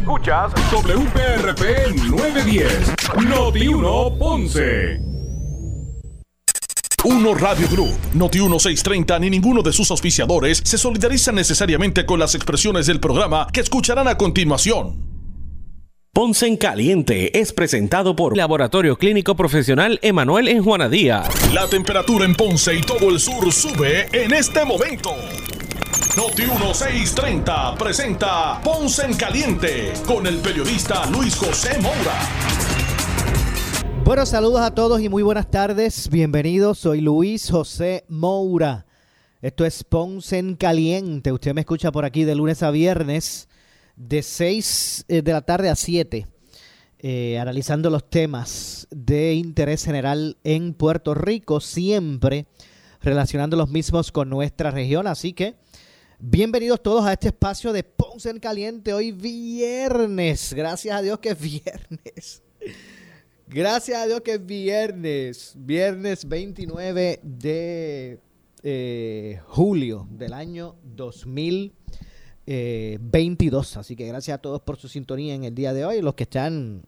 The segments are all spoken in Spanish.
Escuchas WPRP 910, Noti 1 Ponce. Uno Radio Group, Noti 1630 ni ninguno de sus auspiciadores se solidarizan necesariamente con las expresiones del programa que escucharán a continuación. Ponce en Caliente es presentado por Laboratorio Clínico Profesional Emanuel en Juana Díaz. La temperatura en Ponce y todo el sur sube en este momento. Noti 1630 presenta Ponce en Caliente con el periodista Luis José Moura. Bueno, saludos a todos y muy buenas tardes. Bienvenidos, soy Luis José Moura. Esto es Ponce en Caliente. Usted me escucha por aquí de lunes a viernes de 6 eh, de la tarde a 7, eh, analizando los temas de interés general en Puerto Rico, siempre relacionando los mismos con nuestra región. Así que bienvenidos todos a este espacio de Ponce en Caliente, hoy viernes. Gracias a Dios que es viernes. Gracias a Dios que es viernes, viernes 29 de eh, julio del año 2020. 22. Eh, Así que gracias a todos por su sintonía en el día de hoy. Los que están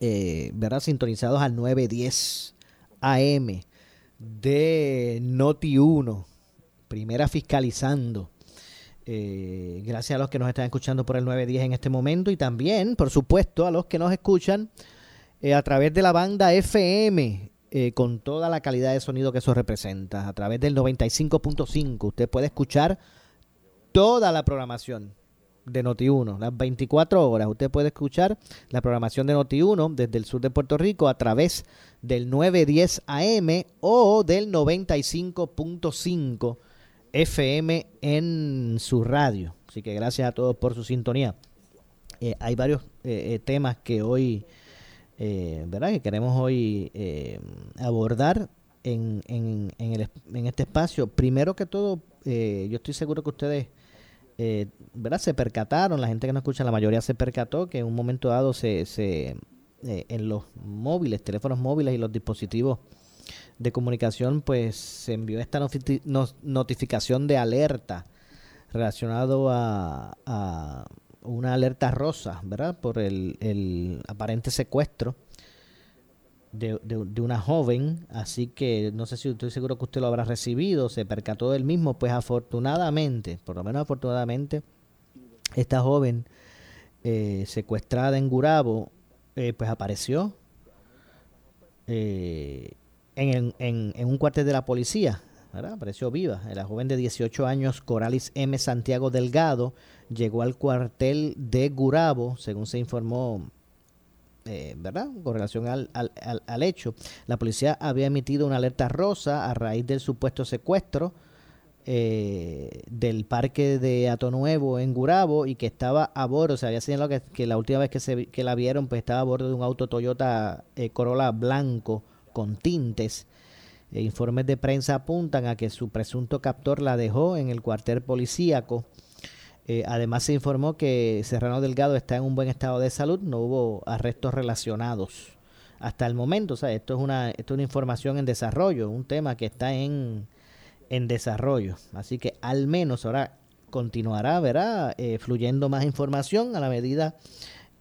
eh, ¿verdad? sintonizados al 910 AM de Noti 1, primera fiscalizando. Eh, gracias a los que nos están escuchando por el 910 en este momento y también, por supuesto, a los que nos escuchan a través de la banda FM con toda la calidad de sonido que eso representa, a través del 95.5. Usted puede escuchar toda la programación de Noti1, las 24 horas. Usted puede escuchar la programación de Noti1 desde el sur de Puerto Rico a través del 910 AM o del 95.5 FM en su radio. Así que gracias a todos por su sintonía. Eh, hay varios eh, eh, temas que hoy, ¿verdad? Que queremos hoy abordar en, en, en este espacio. Primero que todo, yo estoy seguro que ustedes eh, ¿verdad? se percataron, la gente que no escucha, la mayoría se percató que en un momento dado se, se eh, en los móviles, teléfonos móviles y los dispositivos de comunicación, pues se envió esta notificación de alerta relacionado a, a, una alerta rosa, ¿verdad? Por el, el aparente secuestro de, una joven, así que no sé si estoy seguro que usted lo habrá recibido, se percató del mismo, pues afortunadamente, por lo menos afortunadamente, esta joven eh, secuestrada en Gurabo, eh, pues apareció eh, en, en, en, un cuartel de la policía, apareció viva. La joven de 18 años, Coralis M. Santiago Delgado, llegó al cuartel de Gurabo, según se informó eh, ¿verdad? Con relación al, al, al, hecho. La policía había emitido una alerta rosa a raíz del supuesto secuestro eh, del parque de Ato Nuevo en Gurabo y que estaba a bordo, se había señalado que, que la última vez que, se, que la vieron pues estaba a bordo de un auto Toyota eh, Corolla blanco con tintes. informes de prensa apuntan a que su presunto captor la dejó en el cuartel policíaco eh, además se informó que Serrano Delgado está en un buen estado de salud, no hubo arrestos relacionados hasta el momento. O sea, esto es una, esto es una información en desarrollo, un tema que está en, en desarrollo. Así que al menos ahora continuará, verá, eh, fluyendo más información a la medida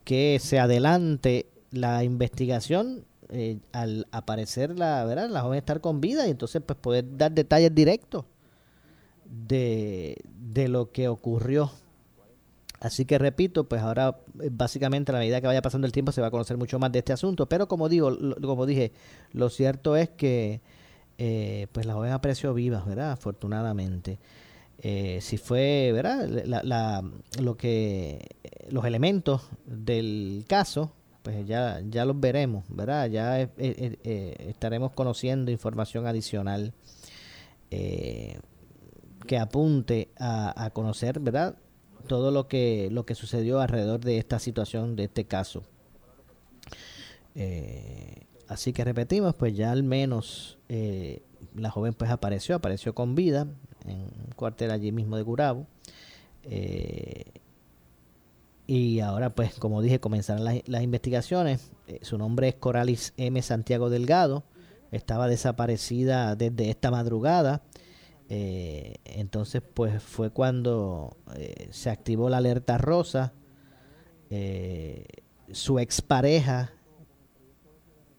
que se adelante la investigación. Eh, al aparecer la, ¿verdad? la joven estar con vida y entonces pues poder dar detalles directos de, de lo que ocurrió. Así que repito, pues ahora eh, básicamente a la medida que vaya pasando el tiempo se va a conocer mucho más de este asunto. Pero como digo, como dije, lo cierto es que eh, pues la joven apareció viva, ¿verdad? Afortunadamente. Eh, si fue, ¿verdad? La, lo que los elementos del caso, pues ya ya los veremos, ¿verdad? Ya estaremos conociendo información adicional. Eh, que apunte a, conocer, ¿verdad? Todo lo que, lo que sucedió alrededor de esta situación, de este caso. Eh, así que repetimos, pues ya al menos eh, la joven pues apareció, apareció con vida en un cuartel allí mismo de Gurabo. Eh, y ahora pues como dije comenzarán las, investigaciones. su nombre es Coralis M. Santiago Delgado. Estaba desaparecida desde esta madrugada. Eh, entonces, pues fue cuando eh, se activó la alerta rosa Eh, su expareja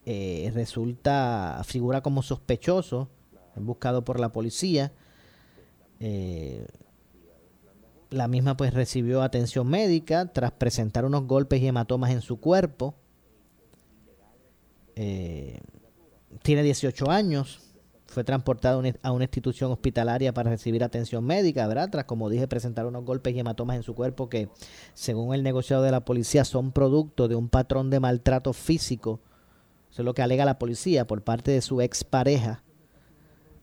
eh, resulta, figura como sospechoso, buscado por la policía. Eh, la misma pues recibió atención médica tras presentar unos golpes y hematomas en su cuerpo. Eh, tiene 18 años. Fue transportado a una institución hospitalaria para recibir atención médica, ¿verdad? Tras, como dije, presentar unos golpes y hematomas en su cuerpo que, según el negociado de la policía, son producto de un patrón de maltrato físico. Eso es lo que alega la policía por parte de su expareja,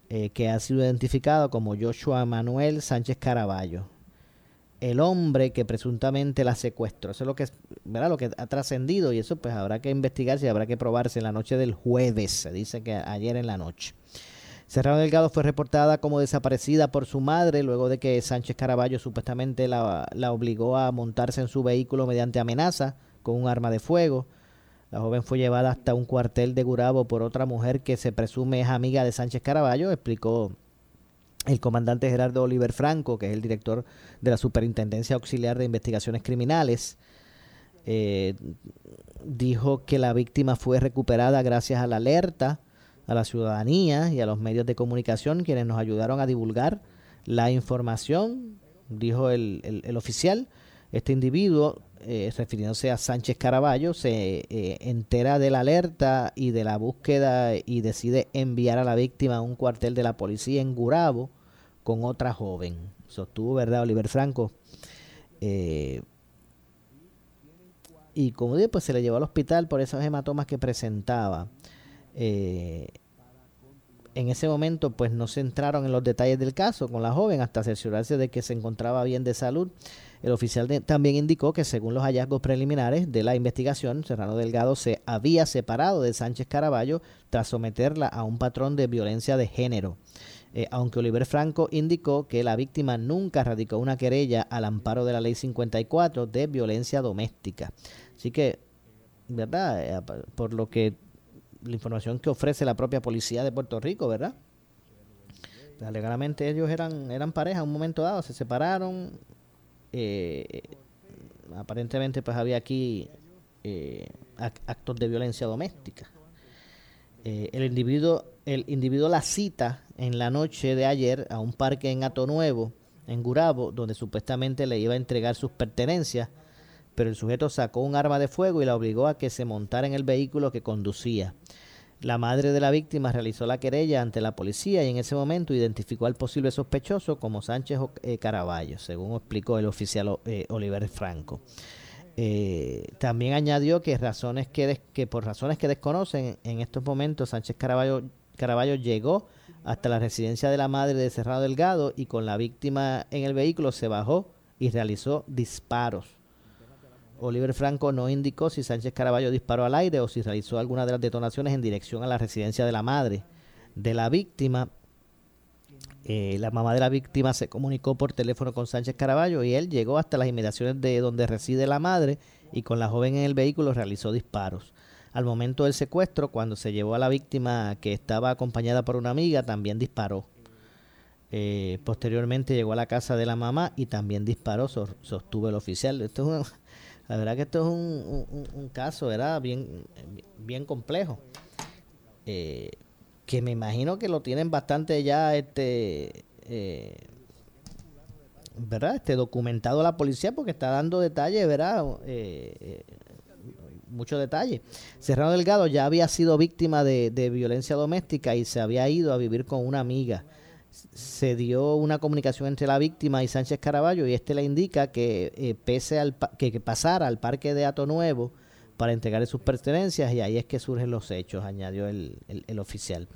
eh, que ha sido identificado como Joshua Manuel Sánchez Caraballo el hombre que presuntamente la secuestró. Eso es lo que, ¿verdad? lo que ha trascendido y eso pues habrá que investigarse y habrá que probarse en la noche del jueves, se dice que ayer en la noche. Serrano Delgado fue reportada como desaparecida por su madre luego de que Sánchez Caraballo supuestamente la, la obligó a montarse en su vehículo mediante amenaza con un arma de fuego. La joven fue llevada hasta un cuartel de Gurabo por otra mujer que se presume es amiga de Sánchez Caraballo, explicó el comandante Gerardo Oliver Franco, que es el director de la Superintendencia Auxiliar de Investigaciones Criminales, eh, dijo que la víctima fue recuperada gracias a la alerta a la ciudadanía y a los medios de comunicación quienes nos ayudaron a divulgar la información, dijo el, oficial. Este individuo, eh, refiriéndose a Sánchez Caraballo, se eh, entera de la alerta y de la búsqueda y decide enviar a la víctima a un cuartel de la policía en Gurabo con otra joven. Sostuvo, ¿verdad, Oliver Franco? Eh, y como dije, pues se le llevó al hospital por esos hematomas que presentaba. Eh, en ese momento, pues no se entraron en los detalles del caso con la joven hasta cerciorarse de que se encontraba bien de salud. El oficial también indicó que según los hallazgos preliminares de la investigación, Serrano Delgado se había separado de Sánchez Caraballo tras someterla a un patrón de violencia de género. Eh, aunque Oliver Franco indicó que la víctima nunca radicó una querella al amparo de la ley 54 de violencia doméstica. Así que, ¿verdad? Eh, por lo que la información que ofrece la propia policía de Puerto Rico, ¿verdad? Alegadamente ellos eran, eran pareja un momento dado, se separaron. Eh, aparentemente pues había aquí actos de violencia doméstica. el individuo el individuo la cita en la noche de ayer a un parque en Ato Nuevo, en Gurabo, donde supuestamente le iba a entregar sus pertenencias, pero el sujeto sacó un arma de fuego y la obligó a que se montara en el vehículo que conducía. La madre de la víctima realizó la querella ante la policía y en ese momento identificó al posible sospechoso como Sánchez eh, Caraballo, según explicó el oficial eh, Oliver Franco. Eh, también añadió que razones que, que por razones que desconocen en estos momentos Sánchez Caraballo Caraballo llegó hasta la residencia de la madre de Cerrado Delgado y con la víctima en el vehículo se bajó y realizó disparos. Oliver Franco no indicó si Sánchez Caraballo disparó al aire o si realizó alguna de las detonaciones en dirección a la residencia de la madre de la víctima. Eh, la mamá de la víctima se comunicó por teléfono con Sánchez Caraballo y él llegó hasta las inmediaciones de donde reside la madre y con la joven en el vehículo realizó disparos. Al momento del secuestro, cuando se llevó a la víctima que estaba acompañada por una amiga, también disparó. Eh, posteriormente llegó a la casa de la mamá y también disparó, sostuvo el oficial. Esto es la verdad que esto es un, caso, ¿verdad? Bien, bien complejo. Eh, que me imagino que lo tienen bastante ya este eh, verdad este documentado la policía porque está dando detalles verdad eh, mucho detalle. Serrano Delgado ya había sido víctima de, violencia doméstica y se había ido a vivir con una amiga. Se dio una comunicación entre la víctima y Sánchez Caraballo y este le indica que eh, pese al que, pasara al parque de Ato Nuevo para entregarle sus pertenencias y ahí es que surgen los hechos, añadió el, el oficial.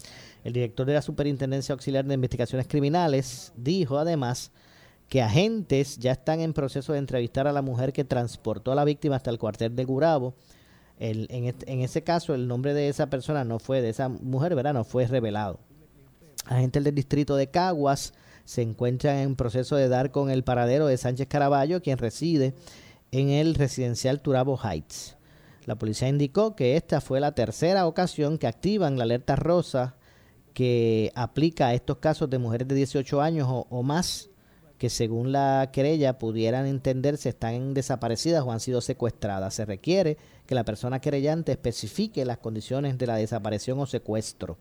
El director de la Superintendencia Auxiliar de Investigaciones Criminales dijo además que agentes ya están en proceso de entrevistar a la mujer que transportó a la víctima hasta el cuartel de Gurabo en, ese caso, el nombre de esa persona no fue, de esa mujer, ¿verdad? No fue revelado. Agentes del distrito de Caguas se encuentran en proceso de dar con el paradero de Sánchez Caraballo, quien reside en el residencial Turabo Heights. La policía indicó que esta fue la tercera ocasión que activan la alerta rosa que aplica a estos casos de mujeres de 18 años o, más que según la querella pudieran entenderse están desaparecidas o han sido secuestradas. Se requiere que la persona querellante especifique las condiciones de la desaparición o secuestro.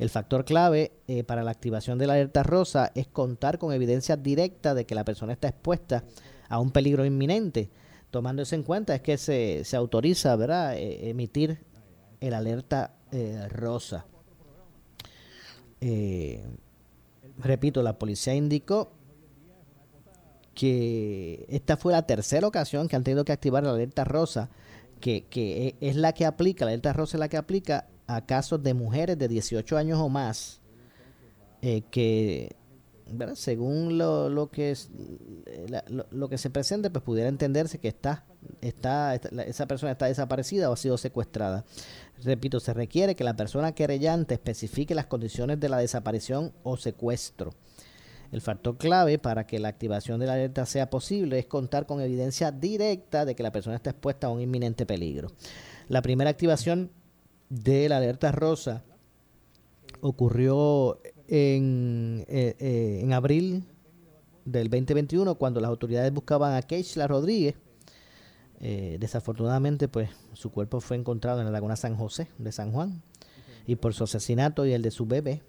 El factor clave eh, para la activación de la alerta rosa es contar con evidencia directa de que la persona está expuesta a un peligro inminente. Tomando eso en cuenta es que se, se autoriza ¿verdad? E, emitir el alerta eh, rosa. Eh, repito, la policía indicó que esta fue la tercera ocasión que han tenido que activar la alerta rosa, que, que es la que aplica, la alerta rosa es la que aplica a casos de mujeres de 18 años o más eh, que según lo, lo que es lo, que se presente pues pudiera entenderse que está, está esa persona está desaparecida o ha sido secuestrada. Repito se requiere que la persona querellante especifique las condiciones de la desaparición o secuestro el factor clave para que la activación de la alerta sea posible es contar con evidencia directa de que la persona está expuesta a un inminente peligro. La primera activación de la alerta rosa ocurrió en, eh, eh, en abril del 2021 cuando las autoridades buscaban a Keishla Rodríguez. Eh, desafortunadamente, pues su cuerpo fue encontrado en la laguna San José de San Juan y por su asesinato y el de su bebé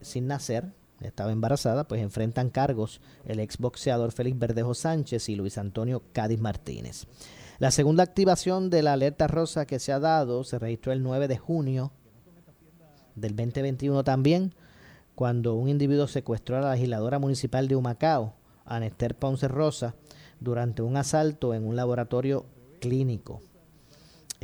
sin nacer, estaba embarazada, pues enfrentan cargos el exboxeador Félix Verdejo Sánchez y Luis Antonio Cádiz Martínez. La segunda activación de la alerta rosa que se ha dado se registró el 9 de junio del 2021 también, cuando un individuo secuestró a la legisladora municipal de Humacao, Anester Ponce Rosa, durante un asalto en un laboratorio clínico.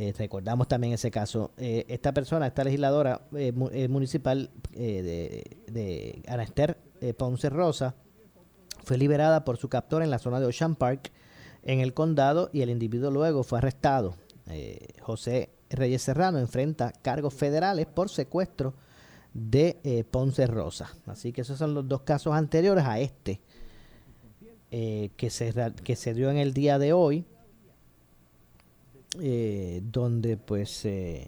Eh, recordamos también ese caso. Eh, esta persona, esta legisladora eh, municipal de, de Anester Ponce Rosa, fue liberada por su captor en la zona de Ocean Park, en el condado, y el individuo luego fue arrestado. José Reyes Serrano enfrenta cargos federales por secuestro de Ponce Rosa. Así que esos son los dos casos anteriores a este que, se, que se dio en el día de hoy eh, donde pues se,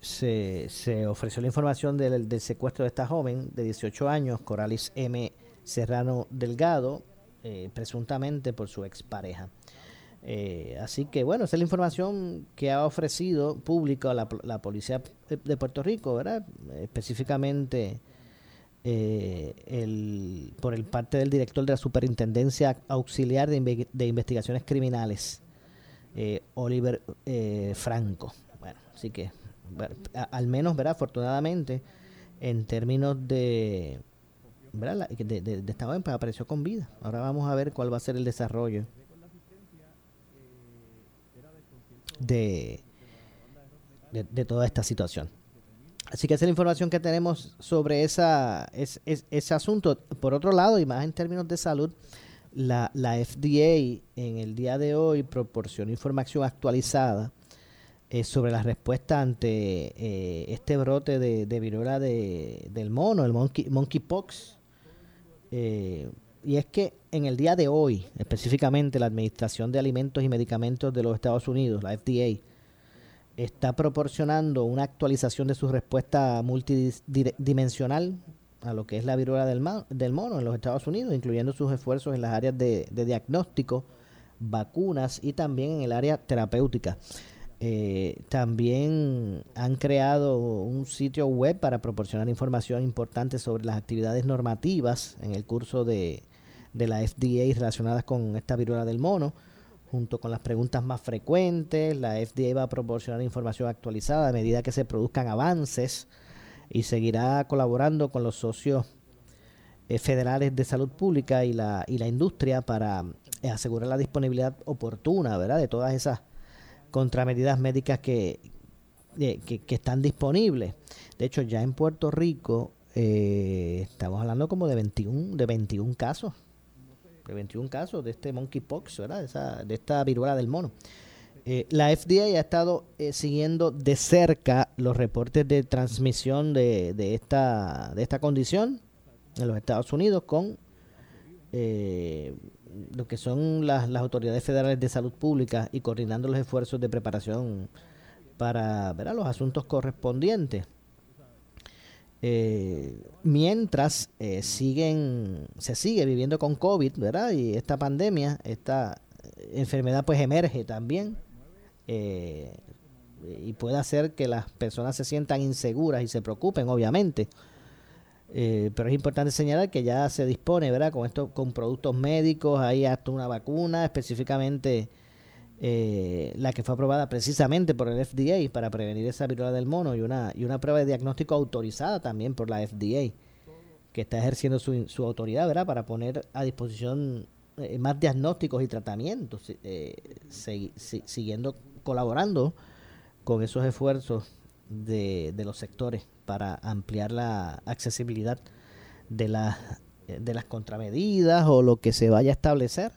se, ofreció la información del, del, secuestro de esta joven de 18 años, Coralis M. Serrano Delgado, eh, presuntamente por su expareja. Eh, así que bueno, esa es la información que ha ofrecido público la, la Policía de Puerto Rico, ¿verdad? Específicamente el, por el parte del director de la Superintendencia Auxiliar de, de Investigaciones Criminales, eh, Oliver eh, Franco. Bueno, así que al menos, ¿verdad? Afortunadamente, en términos de, ¿verdad? De, de, esta joven, pues apareció con vida. Ahora vamos a ver cuál va a ser el desarrollo de, de, toda esta situación. Así que esa es la información que tenemos sobre esa, ese asunto. Por otro lado, y más en términos de salud, la, la FDA en el día de hoy proporciona información actualizada eh, sobre la respuesta ante eh, este brote de, de viruela de, del mono, el monkey, monkeypox. Eh, y es que en el día de hoy, específicamente la Administración de Alimentos y Medicamentos de los Estados Unidos, la FDA, está proporcionando una actualización de su respuesta multidimensional a lo que es la viruela del, mono en los Estados Unidos, incluyendo sus esfuerzos en las áreas de, diagnóstico, vacunas y también en el área terapéutica. Eh, también han creado un sitio web para proporcionar información importante sobre las actividades normativas en el curso de, de la FDA relacionadas con esta viruela del mono, junto con las preguntas más frecuentes. La FDA va a proporcionar información actualizada a medida que se produzcan avances y seguirá colaborando con los socios eh, federales de salud pública y la, y la industria para eh, asegurar la disponibilidad oportuna ¿verdad? de todas esas contramedidas médicas que, eh, que, están disponibles. De hecho, ya en Puerto Rico estamos hablando como de 21, de 21 casos, de 21 casos de este monkeypox, ¿verdad? De, esa, de esta viruela del mono. Eh, la FDA ha estado eh, siguiendo de cerca los reportes de transmisión de, de, esta, de esta condición en los Estados Unidos con eh, lo que son las, las, autoridades federales de salud pública y coordinando los esfuerzos de preparación para ver los asuntos correspondientes. eh, mientras eh, siguen, se sigue viviendo con COVID, ¿verdad? Y esta pandemia, esta enfermedad pues emerge también eh, y puede hacer que las personas se sientan inseguras y se preocupen, obviamente. pero es importante señalar que ya se dispone, ¿verdad? Con esto, con productos médicos, hay hasta una vacuna específicamente eh, la que fue aprobada precisamente por el FDA para prevenir esa viruela del mono y una, y una prueba de diagnóstico autorizada también por la FDA, que está ejerciendo su, su autoridad ¿verdad? para poner a disposición eh, más diagnósticos y tratamientos, eh, siguiendo colaborando con esos esfuerzos de, de, los sectores para ampliar la accesibilidad de, la, de las contramedidas o lo que se vaya a establecer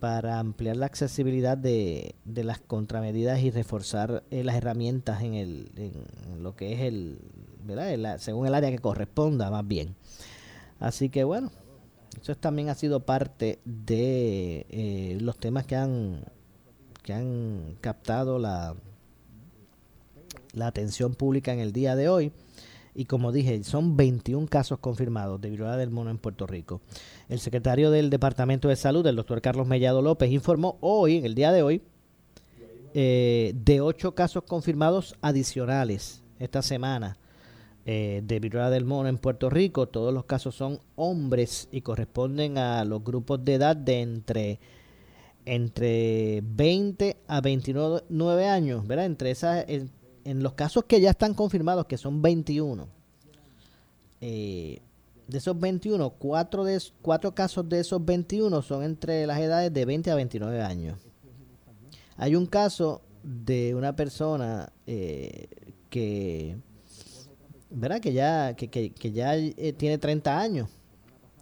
para ampliar la accesibilidad de, de las contramedidas y reforzar eh, las herramientas en, el, en lo que es el, ¿verdad? según el área que corresponda más bien. Así que bueno, eso también ha sido parte de eh, los temas que han, que han captado la, la atención pública en el día de hoy. Y como dije, son 21 casos confirmados de viruela del mono en Puerto Rico. El secretario del Departamento de Salud, el doctor Carlos Mellado López, informó hoy, en el día de hoy, eh, de ocho casos confirmados adicionales esta semana eh, de viruela del mono en Puerto Rico. Todos los casos son hombres y corresponden a los grupos de edad de entre entre 20 a 29 años, ¿verdad? Entre esas, en los casos que ya están confirmados, que son 21, eh, de esos 21, cuatro, de, cuatro casos de esos 21 son entre las edades de 20 a 29 años. Hay un caso de una persona eh, que, ¿verdad? Que ya, que, ya eh, tiene 30 años,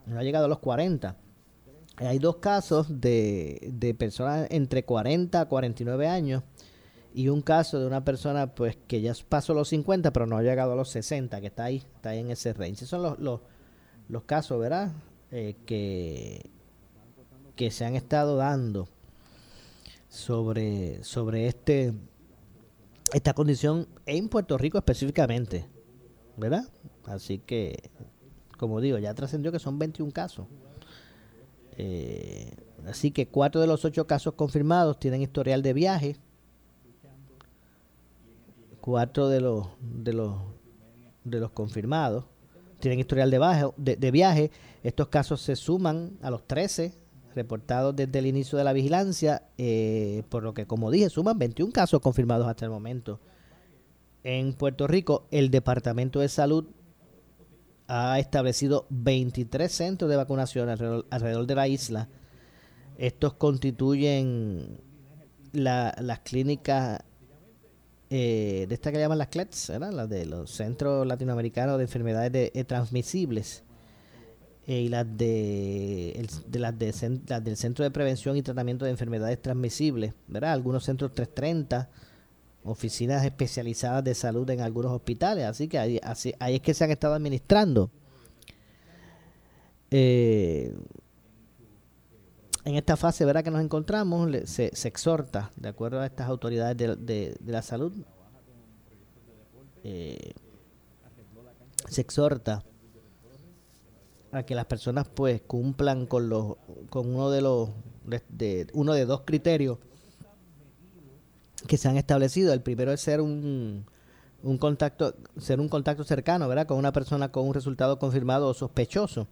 no ha llegado a los 40. Hay dos casos de, de personas entre 40 a 49 años y un caso de una persona pues que ya pasó los 50 pero no ha llegado a los 60, que está ahí, está ahí en ese range. Esos son los, los, los casos, ¿verdad? Eh, que, que se han estado dando sobre, sobre este esta condición en Puerto Rico específicamente, ¿verdad? Así que, como digo, ya trascendió que son 21 casos. Eh, así que cuatro de los ocho casos confirmados tienen historial de viaje cuatro de los de los de los confirmados tienen historial de, de, viaje. Estos casos se suman a los 13 reportados desde el inicio de la vigilancia, eh, por lo que, como dije, suman 21 casos confirmados hasta el momento. En Puerto Rico, el Departamento de Salud ha establecido 23 centros de vacunación alrededor, de la isla. Estos constituyen las clínicas eh, de esta que llaman las CLETS, las de los Centros Latinoamericanos de Enfermedades eh, Transmisibles, eh, y las de, de, las, de las del Centro de Prevención y Tratamiento de Enfermedades Transmisibles, ¿verdad? algunos centros 330, oficinas especializadas de salud en algunos hospitales, así que ahí, así, ahí es que se han estado administrando. Eh, en esta fase ¿verdad? que nos encontramos se, exhorta, de acuerdo a estas autoridades de, la salud, eh, se exhorta a que las personas pues cumplan con los con uno de los de, uno de dos criterios que se han establecido. El primero es ser un, un contacto ser un contacto cercano verdad con una persona con un resultado confirmado o sospechoso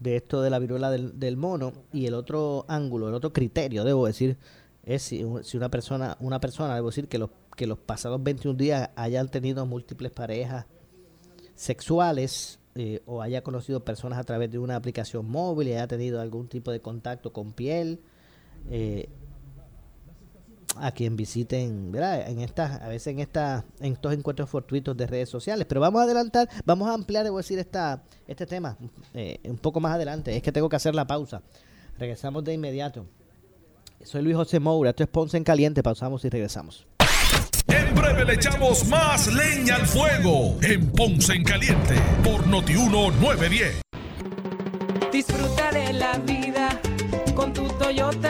de esto de la viruela del, mono. Y el otro ángulo, el otro criterio, debo decir, es si, una persona, una persona, debo decir que los, que los pasados 21 días hayan tenido múltiples parejas sexuales eh, o haya conocido personas a través de una aplicación móvil y haya tenido algún tipo de contacto con piel, eh, a quien visiten, ¿verdad? En estas, a veces en esta, en estos encuentros fortuitos de redes sociales. Pero vamos a adelantar, vamos a ampliar, debo decir, esta, este tema eh, un poco más adelante. Es que tengo que hacer la pausa. Regresamos de inmediato. Soy Luis José Moura, esto es Ponce en Caliente, pausamos y regresamos. En breve le echamos más leña al fuego en Ponce en Caliente por Notiuno 910. Disfruta de la vida con tu Toyota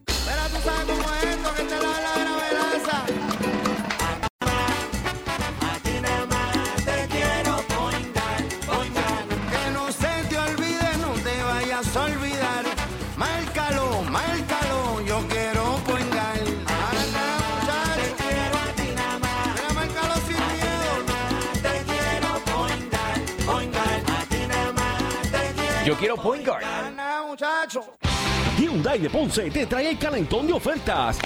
Yo quiero poingar. Anda, muchacho. Hyundai de Ponce te trae el calentón de ofertas.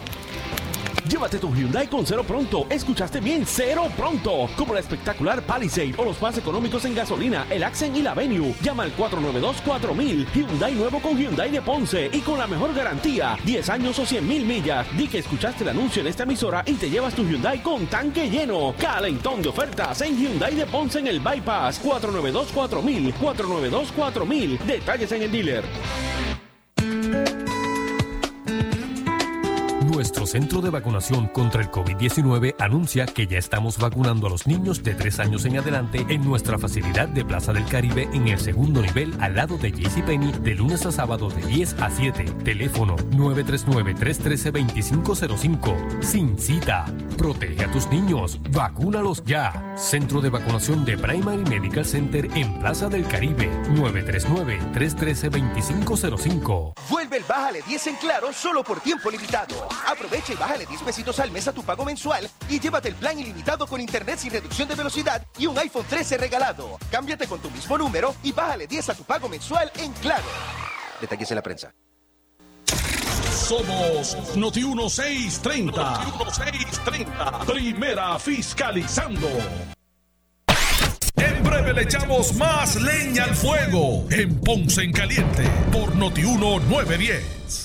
Llévate tu Hyundai con cero pronto. Escuchaste bien, cero pronto. Como la espectacular Palisade o los más económicos en gasolina, el Accent y la Venue. Llama al 492-4000. Hyundai nuevo con Hyundai de Ponce y con la mejor garantía. 10 años o 100 mil millas. Di que escuchaste el anuncio en esta emisora y te llevas tu Hyundai con tanque lleno. Calentón de ofertas en Hyundai de Ponce en el Bypass. 492-4000. 492-4000. Detalles en el dealer. Nuestro centro de vacunación contra el COVID-19 anuncia que ya estamos vacunando a los niños de 3 años en adelante en nuestra facilidad de Plaza del Caribe en el segundo nivel al lado de JCPenney de lunes a sábado de 10 a 7. Teléfono 939-313-2505. Sin cita. Protege a tus niños. Vacúnalos ya. Centro de vacunación de Primary Medical Center en Plaza del Caribe. 939-313-2505. Vuelve el Bájale 10 en Claro solo por tiempo limitado. Aprovecha y bájale 10 pesitos al mes a tu pago mensual y llévate el plan ilimitado con internet sin reducción de velocidad y un iPhone 13 regalado. Cámbiate con tu mismo número y bájale 10 a tu pago mensual en Claro. Detalles en la prensa. Somos Noti 1630. Noti 1630. Primera fiscalizando. En breve le echamos más leña al fuego en Ponce en Caliente por Noti 1910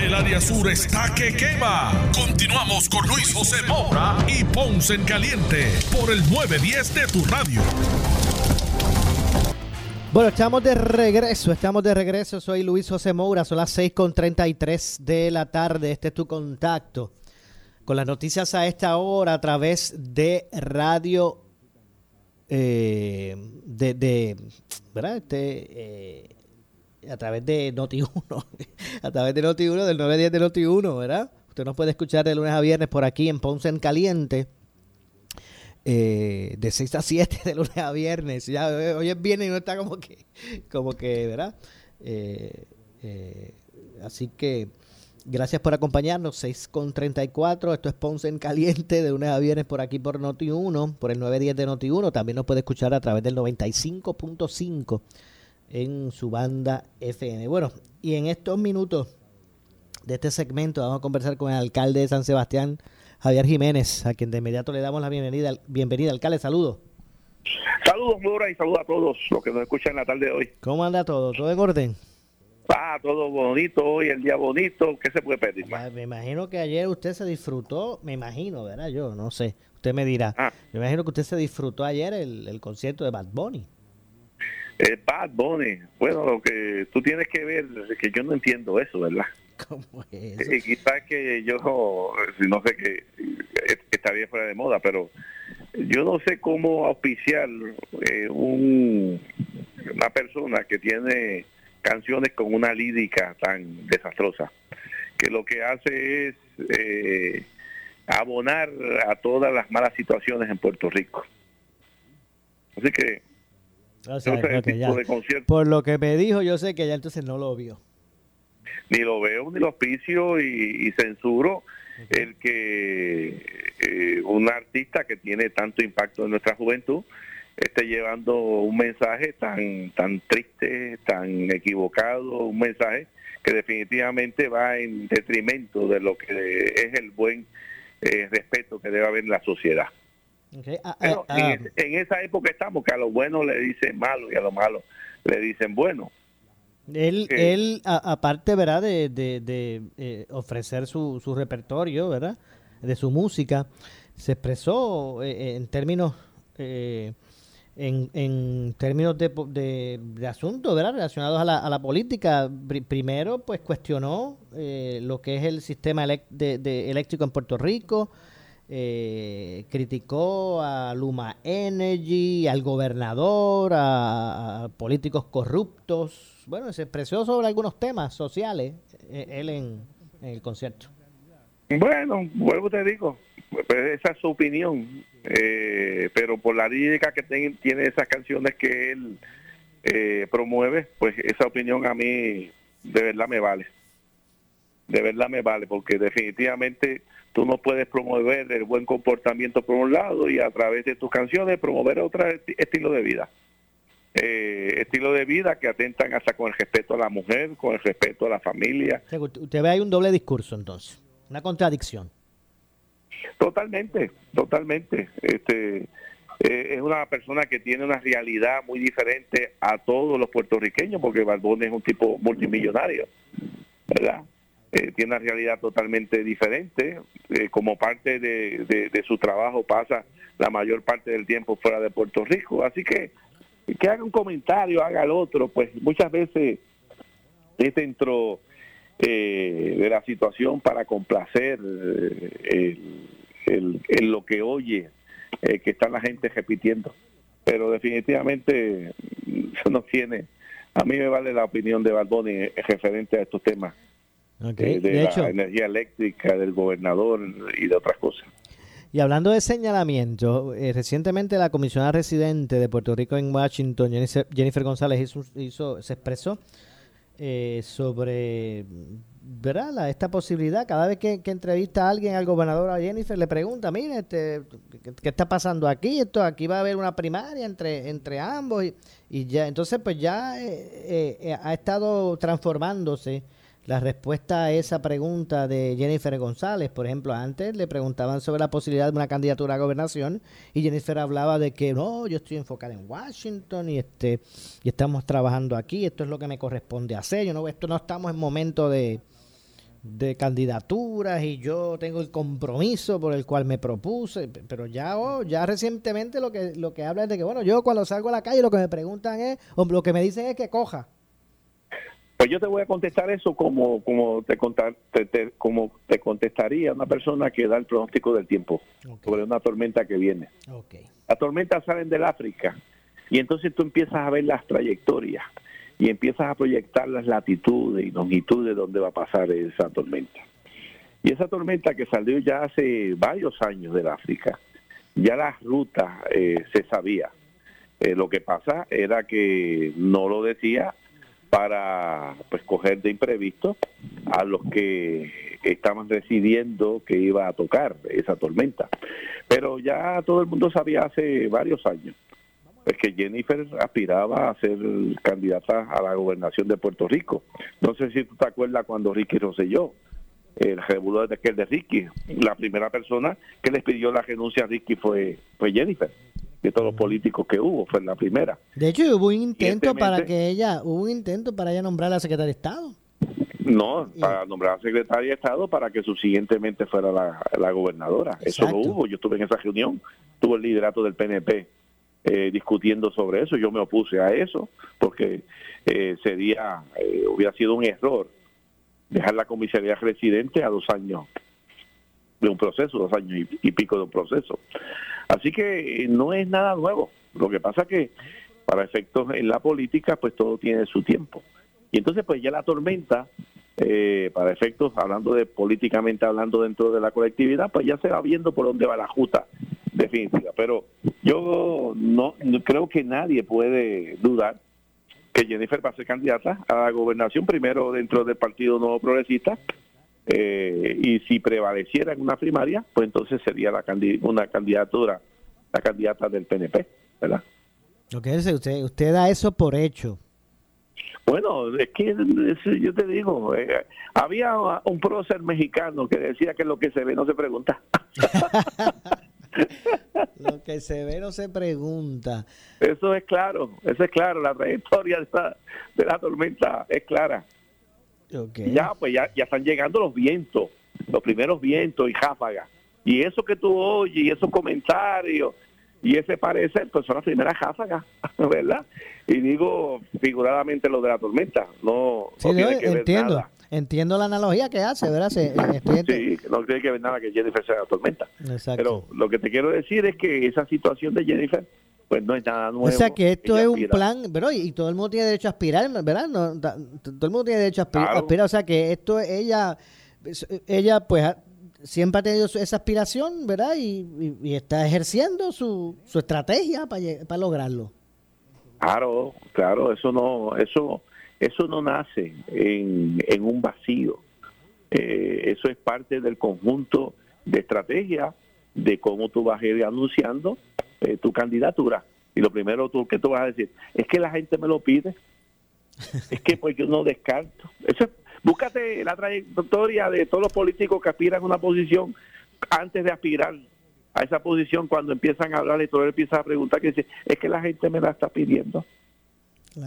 El área sur está que quema. Continuamos con Luis José Moura y Ponce en Caliente por el 910 de tu radio. Bueno, estamos de regreso, estamos de regreso. Soy Luis José Moura, son las 6 con 33 de la tarde. Este es tu contacto con las noticias a esta hora a través de radio, eh, de, de, ¿verdad? Este, eh, a través de Noti1, a través de Noti1, del 910 de Noti1, ¿verdad? Usted nos puede escuchar de lunes a viernes por aquí en Ponce en Caliente. Eh, de 6 a 7 de lunes a viernes. Ya, eh, hoy es viernes y no está como que, como que, ¿verdad? Eh, eh, así que gracias por acompañarnos. 6 con 34. Esto es Ponce en Caliente de lunes a viernes por aquí por Noti1, por el 910 de Noti1. También nos puede escuchar a través del 95.5 en su banda FM. Bueno, y en estos minutos de este segmento vamos a conversar con el alcalde de San Sebastián, Javier Jiménez, a quien de inmediato le damos la bienvenida. Bienvenida, alcalde, saludos. Saludos, Mora, y saludos a todos los que nos escuchan en la tarde de hoy. ¿Cómo anda todo? ¿Todo en orden? Ah, todo bonito hoy, el día bonito. ¿Qué se puede pedir más? Ah, Me imagino que ayer usted se disfrutó, me imagino, ¿verdad? Yo no sé, usted me dirá. Me imagino que usted se disfrutó ayer el, el concierto de Bad Bunny. Eh, Bad Bunny. Bueno, lo que tú tienes que ver es que yo no entiendo eso, ¿verdad? ¿Cómo es Eh, quizás que yo, no sé que eh, estaría fuera de moda, pero yo no sé cómo auspiciar eh, un, una persona que tiene canciones con una lírica tan desastrosa, que lo que hace es eh, abonar a todas las malas situaciones en Puerto Rico. Así que O sea, Entonces, ok, el ya. tipo de concierto- Por lo que me dijo, yo sé que ya entonces no lo vio. ni lo veo, ni lo auspicio y, y censuro el que eh, un artista que tiene tanto impacto en nuestra juventud esté llevando un mensaje tan tan triste, tan equivocado, un mensaje que definitivamente va en detrimento de lo que es el buen eh, respeto que debe haber en la sociedad. Ok, ah, Pero ah, en, ah, es- en esa época estamos, que a lo bueno le dicen malo y a lo malo le dicen bueno. Él, él a- aparte, ¿verdad? De, de- de, eh, ofrecer su, su repertorio, ¿verdad? De su música, se expresó eh, en términos... eh, en, en términos de, po- de, de asuntos ¿verdad? relacionados a la, a la política, Pri- primero pues cuestionó eh, lo que es el sistema de eléctrico en Puerto Rico, eh, criticó a Luma Energy, al gobernador, a, políticos corruptos. Bueno, se expresó sobre algunos temas sociales eh, él en, el concierto. Bueno, vuelvo te digo, pues esa es su opinión, eh, pero por la lírica que tiene esas canciones que él eh, promueve, pues esa opinión a mí de verdad me vale. De verdad me vale, porque definitivamente tú no puedes promover el buen comportamiento por un lado y a través de tus canciones promover otro esti- estilo de vida. Eh, estilo de vida que atentan hasta con el respeto a la mujer, con el respeto a la familia, usted- ve ahí un doble discurso entonces, una contradicción. Totalmente, totalmente. Este eh, es una persona que tiene una realidad muy diferente a todos los puertorriqueños, porque Balbón es un tipo multimillonario, ¿verdad? Eh, tiene una realidad totalmente diferente. Eh, como parte de, su trabajo pasa la mayor parte del tiempo fuera de Puerto Rico. Así que que haga un comentario, haga el otro, pues muchas veces es dentro eh, de la situación para complacer eh, el, el- lo que oye eh, que está la gente repitiendo. Pero definitivamente mm, eso no tiene. A mí me vale la opinión de Baldoni eh, referente a estos temas Eh, de, de la energía eléctrica, del gobernador y de otras cosas. Y hablando de señalamiento, eh, recientemente la comisionada residente de Puerto Rico en Washington, Jennifer, Jennifer González, hizo, hizo- se expresó eh, sobre ¿verdad? La- esta posibilidad. Cada vez que, que entrevista a alguien, al gobernador, a Jennifer, le pregunta, mire, este, ¿qué, qué está pasando aquí? Esto Aquí va a haber una primaria entre, entre ambos. Y, y ya, entonces, pues ya eh, eh, ha estado transformándose la respuesta a esa pregunta de Jennifer González. Por ejemplo, antes le preguntaban sobre la posibilidad de una candidatura a gobernación y Jennifer hablaba de que no, yo estoy enfocada en Washington y este y estamos trabajando aquí, esto es lo que me corresponde hacer. Yo no, esto no estamos en momento de, de candidaturas y yo tengo el compromiso por el cual me propuse, pero ya oh, ya recientemente lo que lo que habla es de que bueno, yo cuando salgo a la calle lo que me preguntan es lo que me dicen es que coja. Pues yo te voy a contestar eso como como te, contar, te- te- como te contestaría una persona que da el pronóstico del tiempo sobre una tormenta que viene. Las tormentas salen del África y entonces tú empiezas a ver las trayectorias y empiezas a proyectar las latitudes y longitudes de dónde va a pasar esa tormenta. Y esa tormenta que salió ya hace varios años del África, ya la ruta eh, se sabía. Eh, lo que pasa era que no lo decía para pues coger de imprevisto a los que estaban decidiendo que iba a tocar esa tormenta. Pero ya todo el mundo sabía hace varios años pues que Jennifer aspiraba a ser candidata a la gobernación de Puerto Rico. No sé si tú te acuerdas cuando Ricky Rosselló, el revuelo de aquel de Ricky, la primera persona que les pidió la renuncia a Ricky fue, fue Jennifer. De todos los políticos que hubo, fue la primera. De hecho, hubo un intento para que ella, hubo un intento para ella nombrar a la secretaria de Estado. No, para nombrar a secretaria de Estado para que subsiguientemente fuera la, la gobernadora. Eso lo hubo. Yo estuve en esa reunión, tuvo el liderato del PNP eh, discutiendo sobre eso. Yo me opuse a eso porque eh, sería, eh, hubiera sido un error dejar la comisaría residente a dos años de un proceso, dos años y, y pico de un proceso. Así que eh, no es nada nuevo. Lo que pasa que para efectos en la política, pues todo tiene su tiempo. Y entonces, pues ya la tormenta, eh, para efectos, hablando de políticamente, hablando dentro de la colectividad, pues ya se va viendo por dónde va la justa definitiva. Pero yo no, creo que nadie puede dudar que Jennifer va a ser candidata a la gobernación, primero dentro del Partido Nuevo Progresista, eh, y si prevaleciera en una primaria, pues entonces sería la una candidatura, la candidata del PNP, ¿verdad? Lo que es, usted, usted da eso por hecho. Bueno, es que es- yo te digo, eh, había un prócer mexicano que decía que lo que se ve no se pregunta. Lo que se ve no se pregunta. Eso es claro, eso es claro, la trayectoria de, esta- de la tormenta es clara. Ya, pues ya, ya están llegando los vientos, los primeros vientos y ráfagas. Y eso que tú oyes, y esos comentarios, y ese parecer, pues son las primeras ráfagas, ¿verdad? Y digo figuradamente lo de la tormenta, no, Sí, no no, tiene que ver entiendo. nada. Entiendo la analogía que hace, ¿verdad? Se- eh, Sí, no tiene que ver nada que Jennifer sea la tormenta. Exacto. Pero lo que te quiero decir es que esa situación de Jennifer, pues no es nada nuevo. o sea que esto es un plan, pero y, y todo el mundo tiene derecho a aspirar, ¿verdad? No, da- todo el mundo tiene derecho a aspirar, Claro. aspirar, o sea que esto ella ella pues ha- siempre ha tenido esa aspiración, ¿verdad? Y, y- y está ejerciendo su, su estrategia para, para lograrlo. Claro, claro, eso no, eso, eso no nace en, en un vacío. Eh, eso es parte del conjunto de estrategia de cómo tú vas a ir anunciando eh, tu candidatura. Y lo primero tú, que tú vas a decir, es que la gente me lo pide, es que pues yo no descarto. Eso es- búscate la trayectoria de todos los políticos que aspiran a una posición antes de aspirar a esa posición, cuando empiezan a hablar y todo empieza a preguntar, que dice, es que la gente me la está pidiendo.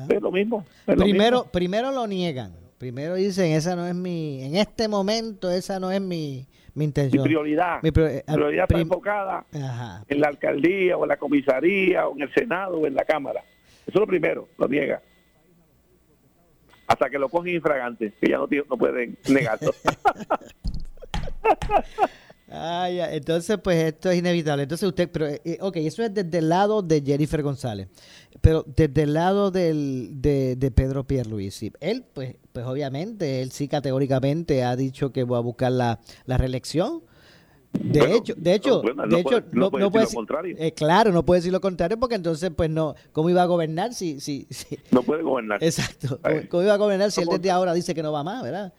Es lo mismo. es lo Primero, mismo. primero lo niegan. Primero dicen, esa no es mi, en este momento esa no es mi, mi Mi intención. prioridad, Mi prior- eh, prioridad está enfocada Ajá. en la alcaldía o en la comisaría o en el Senado o en la Cámara. Eso es lo primero, lo niega. Hasta que lo cogen infragante, que ya no, no pueden negarlo. Ah, ya. Entonces, pues esto es inevitable. Entonces usted, pero, eh, eh, ok, eso es desde el lado de Jennifer González. Pero desde el lado del, de, de Pedro Pierluisi, él, pues, pues obviamente, él sí categóricamente ha dicho que va a buscar la, la reelección. De Bueno, hecho, de hecho, no, de no hecho, puede- no puede decir lo contrario. eh, claro, no puede decir lo contrario porque entonces, pues no, ¿cómo iba a gobernar si, si, si- no puede gobernar. Exacto. ¿Cómo, cómo iba a gobernar si él desde ahora dice que no va más, verdad?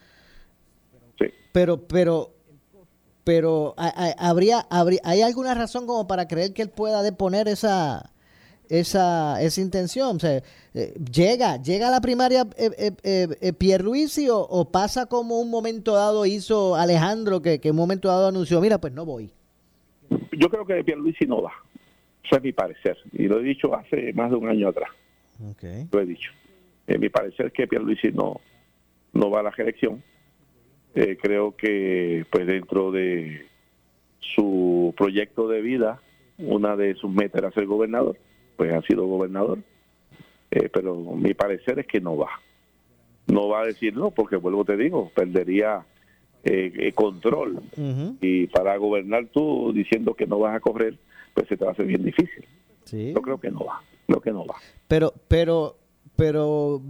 Sí. Pero, pero, pero, ¿ha- ha- ¿habría, habría, ¿hay alguna razón como para creer que él pueda deponer esa, esa, esa intención? O sea, eh, ¿llega, llega a la primaria eh, eh, eh, eh, Pierluisi o, o pasa como un momento dado hizo Alejandro, que, que en un momento dado anunció, mira, pues no voy? Yo creo que Pierluisi no va. Eso es mi parecer. Y lo he dicho hace más de un año atrás. Lo he dicho. Eh, mi parecer es que Pierluisi no, no va a la reelección. Eh, creo que pues dentro de su proyecto de vida, una de sus metas era ser gobernador, pues ha sido gobernador. Eh, pero mi parecer es que no va. no va a decir no, porque vuelvo te digo, perdería eh, eh, control. Y para gobernar tú diciendo que no vas a correr, pues se te va a hacer bien difícil. Yo creo que no va, creo que no va. Pero, pero, pero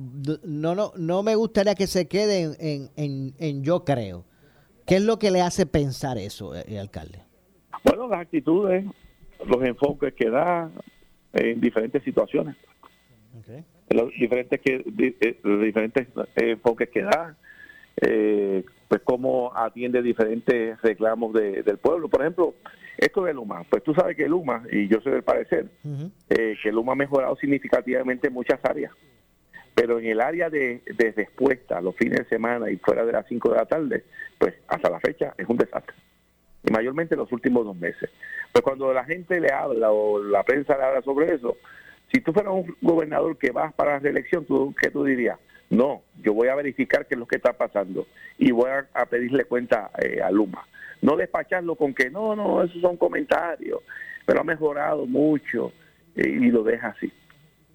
no, no, no me gustaría que se quede en, en, en, yo creo. ¿Qué es lo que le hace pensar eso, el eh, alcalde? Bueno, las actitudes, los enfoques que da en diferentes situaciones. Los diferentes que eh, los diferentes enfoques que da, eh, pues cómo atiende diferentes reclamos del pueblo. Por ejemplo, esto de Luma, pues tú sabes que Luma, y yo sé del parecer, eh, que Luma ha mejorado significativamente en muchas áreas, pero en el área de, de respuesta, los fines de semana y fuera de las 5 de la tarde, pues hasta la fecha es un desastre. Y mayormente en los últimos dos meses. Pues cuando la gente le habla o la prensa le habla sobre eso, si tú fueras un gobernador que vas para la reelección, ¿tú, ¿qué tú dirías? No, yo voy a verificar qué es lo que está pasando y voy a, pedirle cuenta eh, a Luma. No despacharlo con que no, no, esos son comentarios, pero ha mejorado mucho eh, y lo deja así.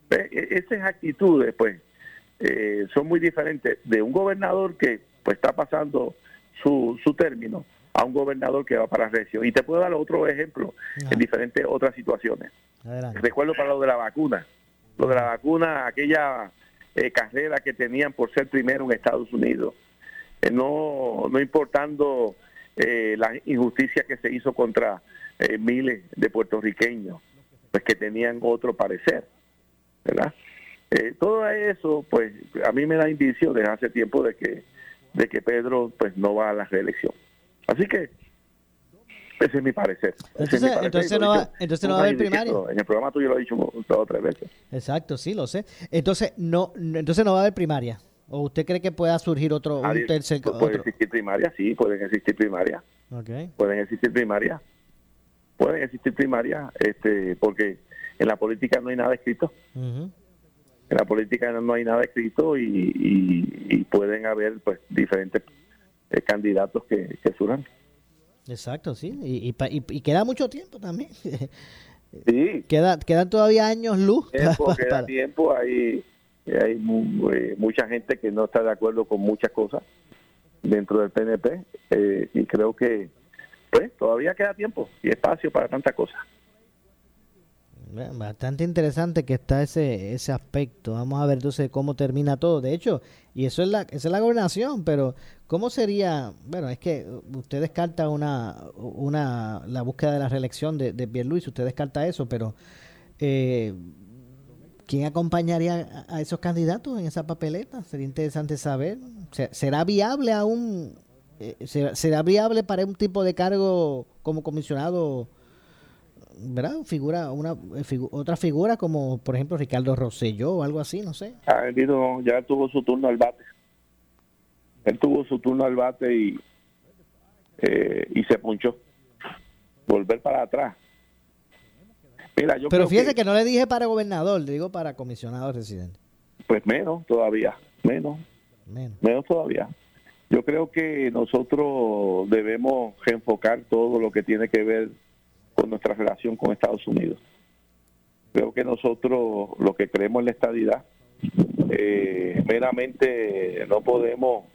E, esas actitudes, pues, eh, son muy diferentes de un gobernador que pues está pasando su, su término a un gobernador que va para la región. Y te puedo dar otro ejemplo en diferentes otras situaciones. Recuerdo para lo de la vacuna. Lo de la vacuna, aquella eh, carrera que tenían por ser primero en Estados Unidos. Eh, no, no importando eh, la injusticia que se hizo contra miles de puertorriqueños, pues que tenían otro parecer, ¿verdad? todo eso, pues a mí me da indicio desde hace tiempo de que de que Pedro pues no va a la reelección. Así que ese es mi parecer. Entonces, no, va, entonces no va a haber primaria. En el programa tuyo lo he dicho dos o tres veces. Exacto, sí, lo sé. Entonces no, entonces no va a haber primaria. ¿O usted cree que pueda surgir otro, un tercer... Puede existir primaria, sí, pueden existir primaria. Okay. Pueden existir primaria. Pueden existir primaria, este, porque en la política no hay nada escrito. En la política no hay nada escrito y, y, pueden haber pues diferentes eh, candidatos que, que surjan. Exacto, sí. Y, y, queda mucho tiempo también. Sí. Queda, quedan todavía años luz. Tiempo, queda tiempo. Hay, hay eh, mucha gente que no está de acuerdo con muchas cosas dentro del PNP. Eh, y creo que pues todavía queda tiempo y espacio para tantas cosas. Bastante interesante que está ese, ese aspecto. Vamos a ver entonces cómo termina todo. De hecho, y eso es la, esa es la gobernación, pero ¿cómo sería? Bueno, es que usted descarta una, una la búsqueda de la reelección de, de Luis usted descarta eso, pero eh, ¿quién acompañaría a esos candidatos en esa papeleta? Sería interesante saber. ¿Será viable aún? Eh, ¿Será viable para un tipo de cargo como comisionado? ¿Verdad? Figura, una, eh, otra figura como, por ejemplo, Ricardo Rosselló o algo así, no sé. Ah, ya tuvo su turno al bate. Él tuvo su turno al bate y, eh, y se punchó. Volver para atrás. Mira, yo Pero fíjese que, no le dije para gobernador, le digo para comisionado residente. Pues menos todavía, menos. Menos. Menos todavía. Yo creo que nosotros debemos enfocar todo lo que tiene que ver con nuestra relación con Estados Unidos. Creo que nosotros lo que creemos en la estadidad, eh, meramente no podemos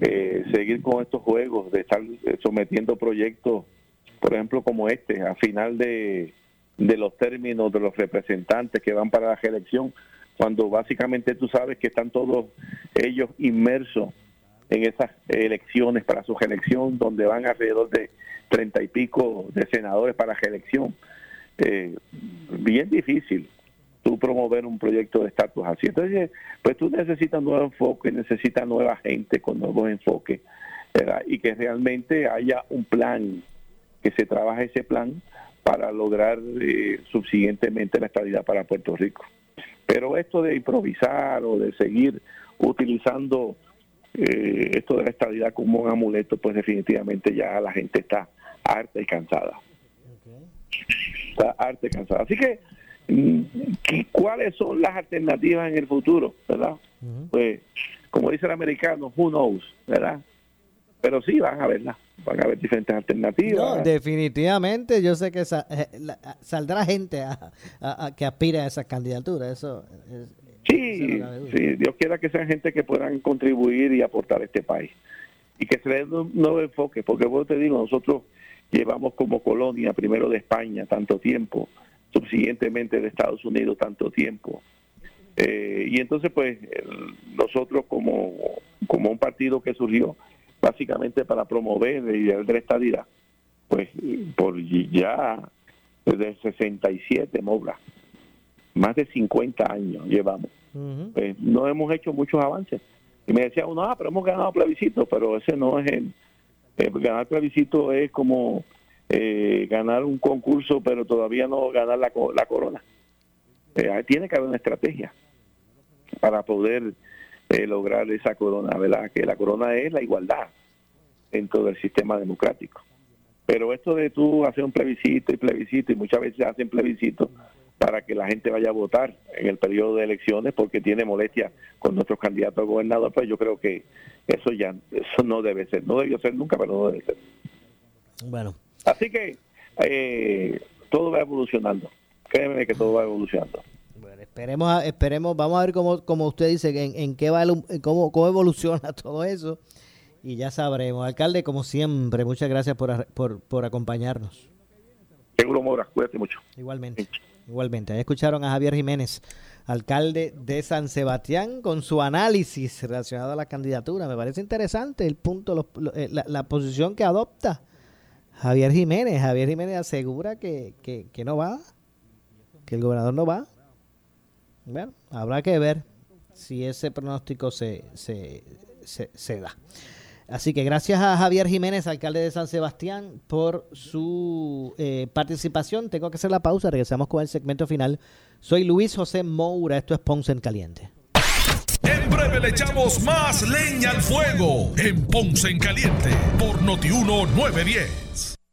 eh, seguir con estos juegos de estar sometiendo proyectos, por ejemplo, como este, a final de, de los términos de los representantes que van para la reelección, cuando básicamente tú sabes que están todos ellos inmersos en esas elecciones para su reelección, donde van alrededor de treinta y pico de senadores para reelección. Eh, bien difícil tú promover un proyecto de estatus así. Entonces, pues tú necesitas nuevo enfoque, necesitas nueva gente con nuevos enfoques, y que realmente haya un plan, que se trabaje ese plan para lograr eh, subsiguientemente la estabilidad para Puerto Rico. Pero esto de improvisar o de seguir utilizando eh, esto de la estabilidad como un amuleto, pues definitivamente ya la gente está harta y cansada. Está harta y cansada. Así que, mm, ¿cuáles son las alternativas en el futuro? ¿Verdad? Pues, como dice el americano, who knows, ¿verdad? Pero sí van a verla, van a haber diferentes alternativas. definitivamente, yo sé que eh, saldrá gente a, que aspire a esas candidaturas, eso Sí, sí, Dios quiera que sean gente que puedan contribuir y aportar a este país. Y que se le dé un nuevo enfoque, porque vos te digo, nosotros llevamos como colonia primero de España tanto tiempo, subsiguientemente de Estados Unidos tanto tiempo. Eh, y entonces, pues, nosotros como, como un partido que surgió básicamente para promover la idea de la estadidad, pues por ya desde 67, Mobra, más de 50 años llevamos. Pues, no hemos hecho muchos avances. Y me decía uno, ah, pero hemos ganado plebiscito, pero ese no es el... ganar plebiscito es como eh, ganar un concurso, pero todavía no ganar la, corona. Eh, tiene que haber una estrategia para poder eh, lograr esa corona, ¿verdad? Que la corona es la igualdad dentro del sistema democrático. Pero esto de tú hacer un plebiscito y plebiscito, y muchas veces hacen plebiscito para que la gente vaya a votar en el periodo de elecciones porque tiene molestia con nuestros candidatos a gobernador, pues yo creo que eso ya eso no debe ser, no debió ser nunca, pero no debe ser. Bueno. Así que eh, todo va evolucionando. Créeme que todo va evolucionando. Bueno, esperemos, esperemos, vamos a ver cómo, como usted dice, en, en qué va, cómo, cómo evoluciona todo eso y ya sabremos. Alcalde, como siempre, muchas gracias por, por, por acompañarnos. Seguro Mora, cuídate mucho. Igualmente. Igualmente, ahí escucharon a Javier Jiménez, alcalde de San Sebastián, con su análisis relacionado a la candidatura. Me parece interesante el punto, eh, la, posición que adopta Javier Jiménez. Javier Jiménez asegura que, que, no va, que el gobernador no va. Bueno, habrá que ver si ese pronóstico se, se, se, se da. Así que gracias a Javier Jiménez, alcalde de San Sebastián, por su eh, participación. Tengo que hacer la pausa, regresamos con el segmento final. Soy Luis José Moura, esto es Ponce en Caliente. En breve le echamos más leña al fuego en Ponce en Caliente por Notiuno 910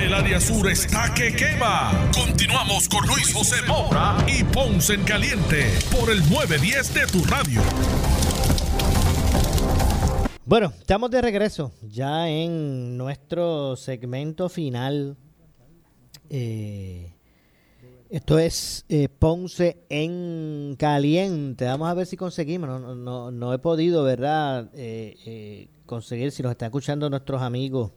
El área sur está que quema. Continuamos con Luis José Moura y Ponce en Caliente por el 910 de tu radio. Bueno, estamos de regreso ya en nuestro segmento final. Eh, esto es eh, Ponce en Caliente. Vamos a ver si conseguimos. No, he podido, ¿verdad? Eh, conseguir, si nos están escuchando nuestros amigos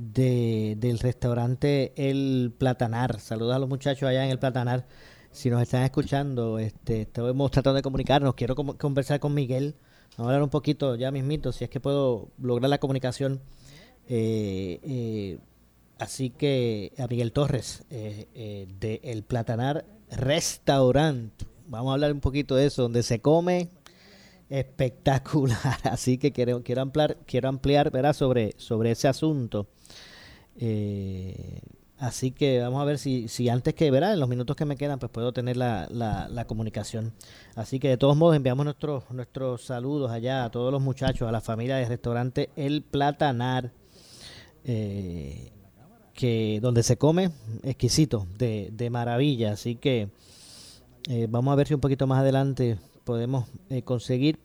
de, del restaurante El Platanar. Saludos a los muchachos allá en El Platanar. Si nos están escuchando, este, estamos tratando de comunicarnos. Quiero conversar con Miguel. Vamos a hablar un poquito ya mismito, si es que puedo lograr la comunicación. Eh, eh, así que a Miguel Torres eh, de El Platanar Restaurant. Vamos a hablar un poquito de eso, donde se come espectacular. Así que quiero, quiero ampliar, quiero ampliar. Sobre, sobre ese asunto. Eh, así que vamos a ver si, si antes que, verá, en los minutos que me quedan, pues puedo tener la, la, comunicación. Así que de todos modos enviamos nuestros, nuestros saludos allá a todos los muchachos, a la familia del restaurante El Platanar, eh, que donde se come exquisito, de, de maravilla. Así que eh, vamos a ver si un poquito más adelante podemos conseguir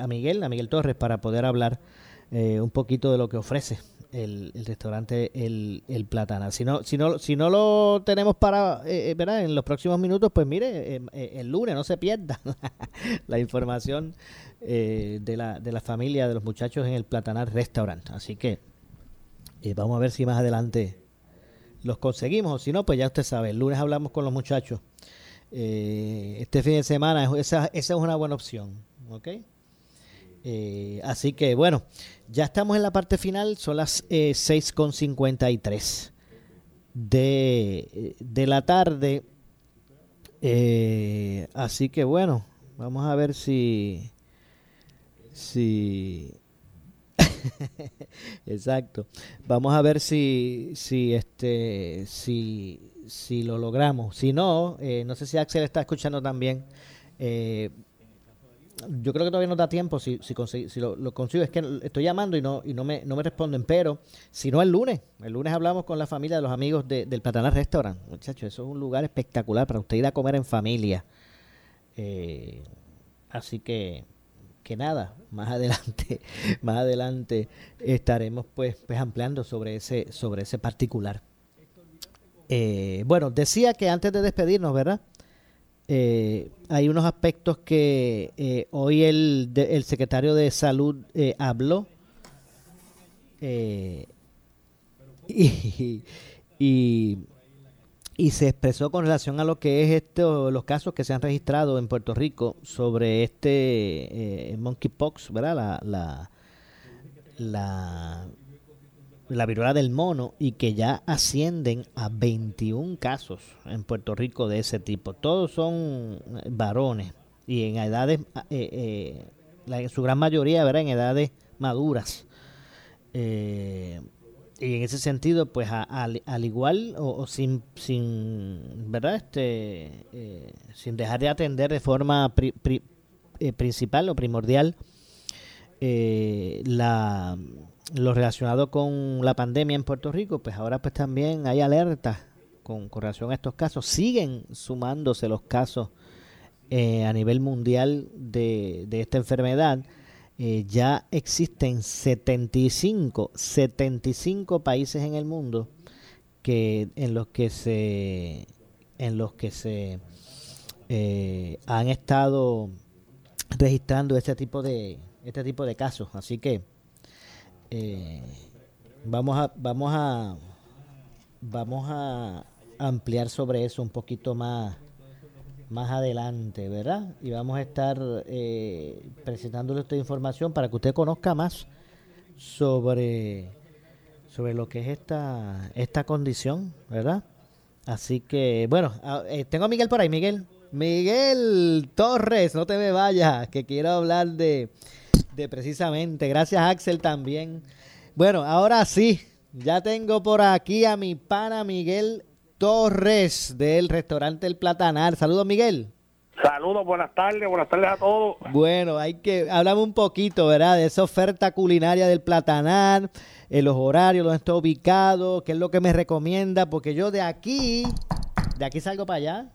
a Miguel, a Miguel Torres, para poder hablar un poquito de lo que ofrece el, restaurante el, el Platanar. Si no, si no, si no lo tenemos para, eh, eh En los próximos minutos, pues mire, eh, eh, el lunes no se pierda la información de, la, de la familia de los muchachos en el Platanar Restaurant. Así que vamos a ver si más adelante los conseguimos o si no, pues ya usted sabe, el lunes hablamos con los muchachos. este fin de semana, esa, esa es una buena opción, ¿ok? Eh, así que bueno, ya estamos en la parte final, son las eh, 6.53 de, de la tarde. Eh, así que bueno, vamos a ver si... si Exacto. Vamos a ver si, si este, si, si lo logramos. Si no, eh, no sé si Axel está escuchando también Eh, yo creo que todavía nos da tiempo si, si, consigo, si lo, consigo. Es que estoy llamando y no y no me, no me responden, pero si no el lunes, el lunes hablamos con la familia de los amigos del Platanal Restaurant. Muchachos, eso es un lugar espectacular para usted ir a comer en familia. Eh, así que que nada, más adelante, más adelante estaremos pues, pues ampliando sobre ese, sobre ese particular. Eh, bueno, decía que antes de despedirnos, ¿verdad? Eh, hay unos aspectos que eh, hoy el, el, secretario de salud habló y, y, y se expresó con relación a lo que es esto, los casos que se han registrado en Puerto Rico sobre este eh, monkeypox, ¿verdad? La, la, la, la, viruela del mono y que ya ascienden a 21 casos en Puerto Rico de ese tipo. Todos son varones y en edades, eh, eh, en su gran mayoría, ¿verdad? En edades maduras. Eh, y en ese sentido, pues al igual o, sin, sin, ¿verdad? Este, eh, sin dejar de atender de forma eh, principal o primordial eh, la, lo relacionado con la pandemia en Puerto Rico, pues ahora pues también hay alertas con, relación a estos casos. Siguen sumándose los casos a nivel mundial de, de esta enfermedad eh, ya existen 75, 75 países en el mundo que en los que se en los que se eh, han estado registrando este tipo de este tipo de casos así que eh, vamos a vamos a vamos a ampliar sobre eso un poquito más más adelante, ¿verdad? Y vamos a estar eh, presentándole esta información para que usted conozca más sobre, sobre lo que es esta, esta condición, ¿verdad? Así que, bueno, eh, tengo a Miguel por ahí, Miguel. Miguel Torres, no te me vayas, que quiero hablar de, de precisamente. Gracias, Axel, también. Bueno, ahora sí, ya tengo por aquí a mi pana Miguel Torres del restaurante El Platanar. Saludos, Miguel. Saludos, buenas tardes, buenas tardes a todos. Bueno, hay que hablar un poquito, ¿verdad? De esa oferta culinaria del Platanar, eh, los horarios, dónde está ubicado, qué es lo que me recomienda, porque yo de aquí, de aquí salgo para allá.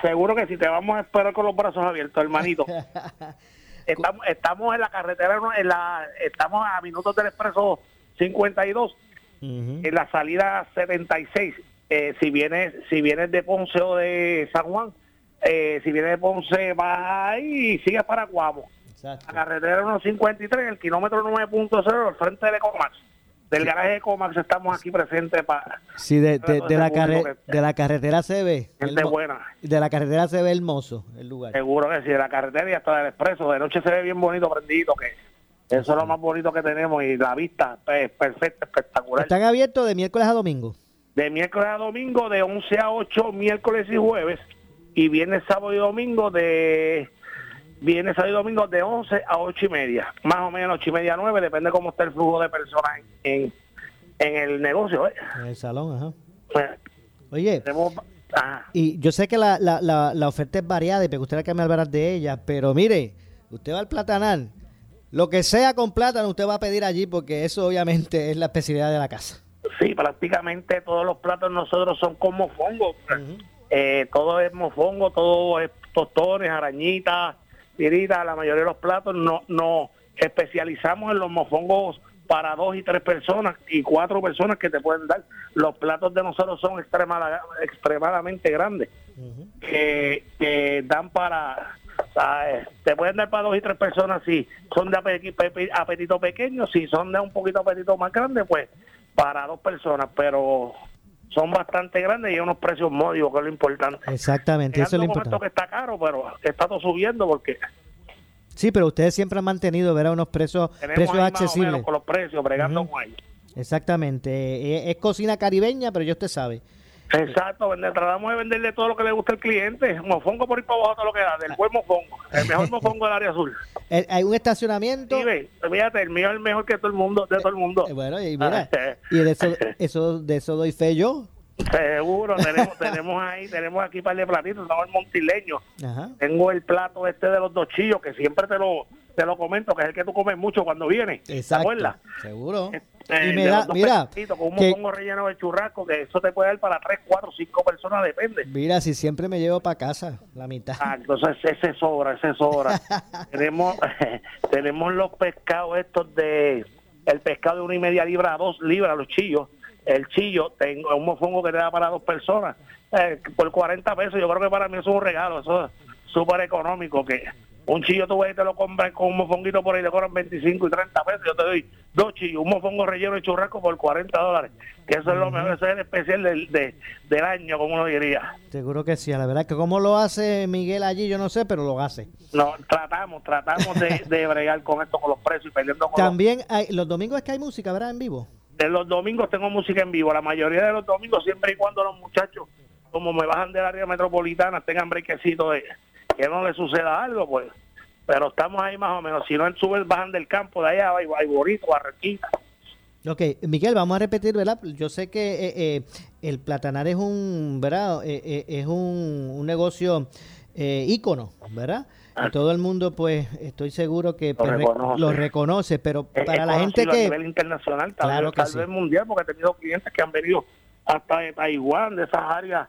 Seguro que sí, te vamos a esperar con los brazos abiertos, hermanito. estamos, estamos en la carretera, en la, estamos a minutos del expreso 52, en la salida 76 eh, si vienes si vienes de Ponce o de San Juan, eh, si vienes de Ponce vas ahí y sigues para Guamo. La carretera 153, el kilómetro 9.0, al frente del Ecomax. Del garaje de Ecomax estamos aquí presentes para... Sí, de, de, la, de la carretera se ve. Gente buena. De la carretera se ve hermoso el lugar. Seguro que sí, de la carretera y hasta del expreso. De noche se ve bien bonito, prendido, que eso es lo más bonito que tenemos y la vista es perfecta, espectacular. ¿Están abiertos de miércoles a domingo? de miércoles a domingo de 11 a 8 miércoles y jueves y viernes, sábado y domingo de viernes, sábado y domingo de 11 a 8 y media, más o menos 8 y media 9, depende cómo esté el flujo de personas en, en el negocio. ¿eh? En el salón, ajá. Pues, Oye, y yo sé que la, la, la, oferta es variada y me gustaría que me hablaras de ella, pero mire, usted va al platanal, lo que sea con plátano usted va a pedir allí porque eso obviamente es la especialidad de la casa. Sí, prácticamente todos los platos nosotros son con mofongo. Eh, todo es mofongo, todo es tostones, arañitas, tiritas. La mayoría de los platos no, no especializamos en los mofongos para dos y tres personas y cuatro personas que te pueden dar. Los platos de nosotros son extremadamente grandes, que, dan para, te pueden dar para dos y tres personas si son de apetito pequeño, si son de un poquito apetito más grande, pues para dos personas, pero son bastante grandes y unos precios módicos, que es lo importante. Exactamente, eso es lo importante. que está caro, pero está todo subiendo porque... Sí, pero ustedes siempre han mantenido, ¿verdad? Unos precios, precios accesibles. con los precios, bregando con ellos. Exactamente. Eh, es, cocina caribeña, pero yo usted sabe. Exacto, tratamos de venderle todo lo que le gusta al cliente. Mofongo por ir para abajo todo lo que da, del buen mofongo. El mejor mofongo del área azul. ¿Hay un estacionamiento? Sí, fíjate, el mío es el mejor que todo el mundo, de todo el mundo. Eh, bueno, y mira, y de eso, eso, de eso doy fe yo. Seguro, tenemos, tenemos ahí, tenemos aquí un par de platitos, estamos en Montileño. Ajá. Tengo el plato este de los dos chillos, que siempre te lo, te lo comento, que es el que tú comes mucho cuando vienes. ¿Te Exacto. Seguro. Eh, Y me da- mira, con un que- mofongo relleno de churrasco, que eso te puede dar para tres, cuatro, cinco personas, depende. Mira, si siempre me llevo para casa la mitad. Ah, entonces ese sobra, ese sobra. tenemos, tenemos los pescados estos de, el pescado de una y media libra a dos libras, los chillos. El chillo, tengo un mofongo que te da para dos personas, eh, por 40 pesos. Yo creo que para mí eso es un regalo, eso es súper económico. que Un chillo tú ves y te lo compras con un mofonguito por ahí, te cobran 25 y 30 pesos. Yo te doy dos chillos, un mofongo relleno de churrasco por 40 dólares. Que eso es lo mejor, ese es el especial del, de- del año, como uno diría. Seguro que sí. La verdad que cómo lo hace Miguel allí, yo no sé, pero lo hace. No, tratamos, tratamos de, de bregar con esto, con los precios y perdiendo con También hay, los domingos es que hay música, ¿verdad? En vivo. los... De los domingos tengo música en vivo, la mayoría de los domingos, siempre y cuando los muchachos, como me bajan del área metropolitana, tengan brequecito de que no les suceda algo, pues. Pero estamos ahí más o menos. Si no, suben, bajan del campo de allá, hay Borito, Barranquita. Ok, Miguel, vamos a repetir, ¿verdad? Yo sé que eh, eh, el platanar es un, ¿verdad? Eh, eh, es un, un negocio eh, ícono, ¿verdad? Y todo el mundo, pues, estoy seguro que pues, reconoce. lo reconoce, pero para la gente conocido a que... nivel internacional, tal, Claro vez, que tal sí. vez mundial, porque he tenido clientes que han venido hasta de Taiwán, de esas áreas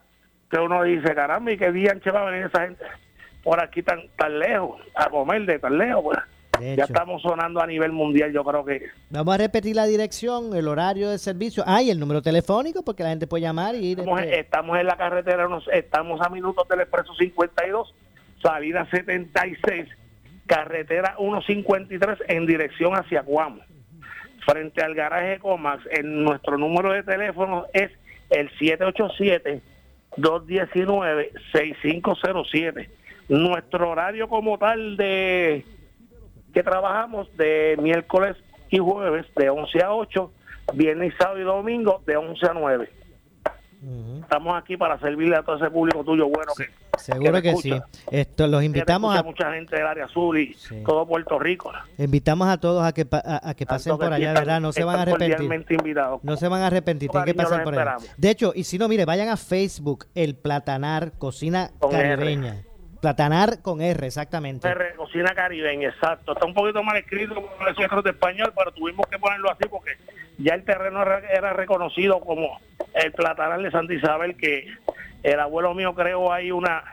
que uno dice, caramba, y qué día va a venir esa gente por aquí tan tan lejos, a comer de tan lejos, pues. De Ya estamos sonando a nivel mundial, yo creo que Vamos a repetir la dirección, el horario de servicio. Ah, y el número telefónico, porque la gente puede llamar y ir. estamos, este, estamos en la carretera, nos- estamos a minutos del expreso 52, salida 76, carretera 153 en dirección hacia Guamo. Frente al garaje Comax, en nuestro número de teléfono es el 787-219-6507. Nuestro horario como tal de que trabajamos de miércoles y jueves de 11 a 8, viernes, sábado y domingo de 11 a 9. Estamos aquí para servirle a todo ese público tuyo bueno que Seguro me que sí. Esto, los que invitamos a, mucha gente del área azul y todo Puerto Rico. invitamos a todos a que, a, a que pasen Tanto que por sí allá, están- ¿verdad? No se van a arrepentir. invitados. No se van a arrepentir, tienen que pasar por allá. De hecho, y si no, mire, vayan a Facebook, el Platanar Cocina Con R. Platanar con R, exactamente. R, cocina caribeña, exacto. Está un poquito mal escrito como nosotros de español, pero tuvimos que ponerlo así porque ya el terreno era, reconocido como el platanal de Santa Isabel, que el abuelo mío creó ahí una,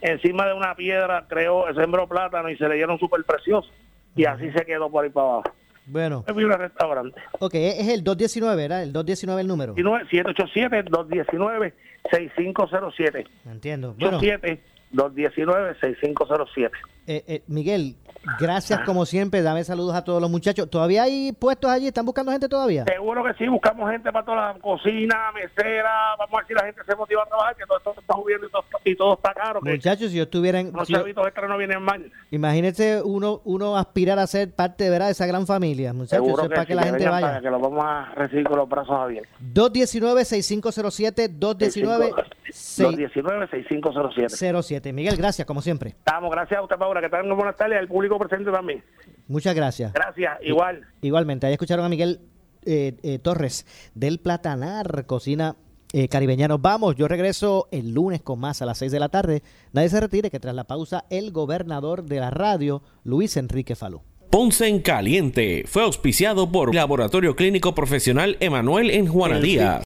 encima de una piedra, creó, sembró plátano y se le dieron súper preciosos. Y así se quedó por ahí para abajo. Bueno, Es un restaurante. ok, es el 219, ¿verdad? El 219 el número. 787-219-6507. Entiendo. Bueno, 219-6507. eh, eh, Miguel, gracias como siempre. Dame saludos a todos los muchachos. ¿Todavía hay puestos allí? ¿Están buscando gente todavía? Seguro que sí, buscamos gente para toda la cocina, mesera, vamos a ver si la gente se motiva a trabajar, que todo esto está subiendo y todo, y todo está caro, que Muchachos, si yo estuviera en... los si chavitos extras no vienen mal. Imagínese uno, uno aspirar a ser parte ¿verdad? de esa gran familia, muchachos. Seguro es que, para sí, que la que gente vaya. para que los vamos a recibir con los brazos abiertos. 219-6507, 219-6507. 219-6507. Miguel, gracias, como siempre. Estamos, gracias a usted, Paula, que tengan buenas tardes, al público presente también. Muchas gracias. Gracias, igual. Igualmente, ahí escucharon a Miguel eh, eh, Torres del Platanar, cocina eh, caribeña. Nos vamos, yo regreso el lunes con más a las 6 de la tarde. Nadie se retire, que tras la pausa, el gobernador de la radio, Luis Enrique Falú. Ponce en Caliente fue auspiciado por Laboratorio Clínico Profesional Emanuel en Juana Díaz.